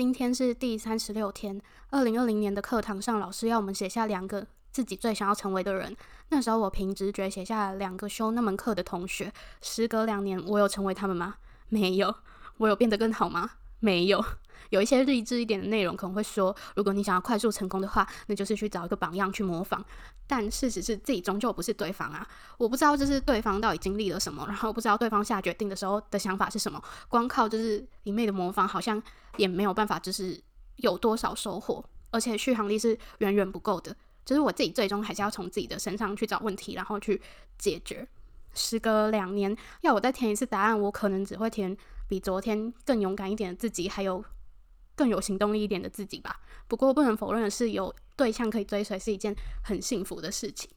今天是第三十六天。二零二零年的课堂上，老师要我们写下两个自己最想要成为的人。那时候我凭直觉写下两个修那门课的同学。时隔两年，我有成为他们吗？没有。我有变得更好吗？没有。有一些励志一点的内容可能会说，如果你想要快速成功的话，那就是去找一个榜样去模仿。但事实是自己终究不是对方啊！我不知道就是对方到底经历了什么，然后不知道对方下决定的时候的想法是什么。光靠就是一昧的模仿，好像也没有办法就是有多少收获，而且续航力是远远不够的。就是我自己最终还是要从自己的身上去找问题，然后去解决。时隔两年，要我再填一次答案，我可能只会填比昨天更勇敢一点的自己，还有。更有行动力一点的自己吧。不过不能否认的是，有对象可以追随是一件很幸福的事情。